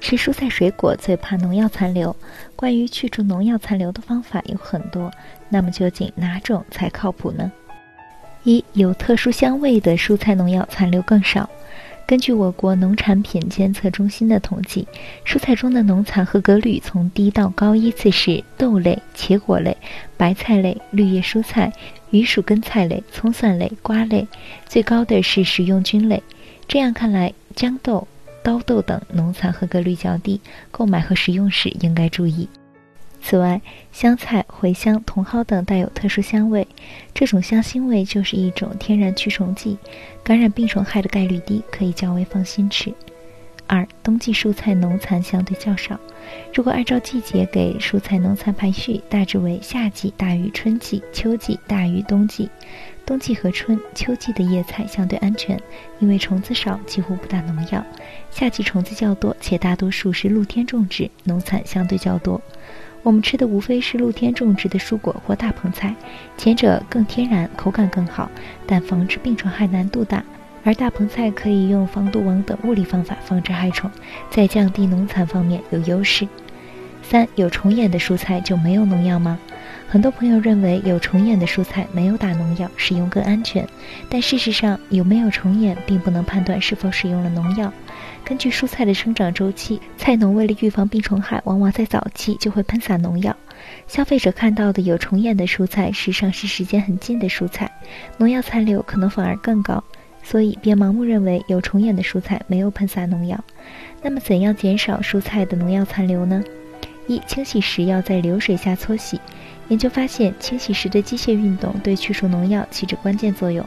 吃蔬菜水果最怕农药残留，关于去除农药残留的方法有很多，那么究竟哪种才靠谱呢？一有特殊香味的蔬菜农药残留更少。根据我国农产品监测中心的统计，蔬菜中的农残合格率从低到高依次是豆类、茄果类、白菜类、绿叶蔬菜、鱼属根菜类、葱蒜类、瓜类，最高的是食用菌类。这样看来，豇豆、刀豆等农残合格率较低，购买和食用时应该注意。此外，香菜、茴香、茼蒿等带有特殊香味，这种香辛味就是一种天然驱虫剂，感染病虫害的概率低，可以较为放心吃。二、冬季蔬菜农残相对较少。如果按照季节给蔬菜农残排序，大致为夏季大于春季，秋季大于冬季。冬季和春秋季的叶菜相对安全，因为虫子少，几乎不打农药。夏季虫子较多，且大多数是露天种植，农残相对较多。我们吃的无非是露天种植的蔬果或大棚菜，前者更天然，口感更好，但防治病虫害难度大；而大棚菜可以用防毒网等物理方法防治害虫，在降低农残方面有优势。三有虫眼的蔬菜就没有农药吗？很多朋友认为有虫眼的蔬菜没有打农药，使用更安全，但事实上有没有虫眼并不能判断是否使用了农药。根据蔬菜的生长周期，菜农为了预防病虫害，往往在早期就会喷洒农药。消费者看到的有虫眼的蔬菜，实际上是时间很近的蔬菜，农药残留可能反而更高。所以别盲目认为有虫眼的蔬菜没有喷洒农药。那么怎样减少蔬菜的农药残留呢？一、清洗时要在流水下搓洗。研究发现，清洗时的机械运动对去除农药起着关键作用，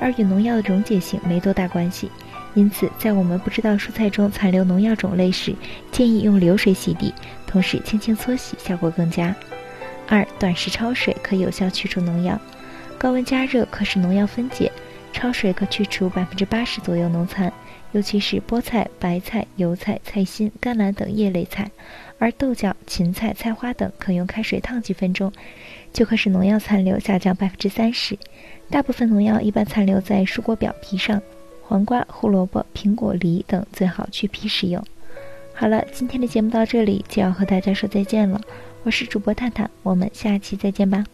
而与农药的溶解性没多大关系。因此，在我们不知道蔬菜中残留农药种类时，建议用流水洗涤，同时轻轻搓洗，效果更佳。二、短时焯水可有效去除农药。高温加热可使农药分解，焯水可去除百分之八十左右农残，尤其是菠菜、白菜、油菜、菜心、甘蓝等叶类菜，而豆角、芹菜、菜花等可用开水烫几分钟，就可使农药残留下降百分之三十。大部分农药一般残留在蔬果表皮上。黄瓜、胡萝卜、苹果、梨等最好去皮食用。好了，今天的节目到这里就要和大家说再见了。我是主播探探，我们下期再见吧。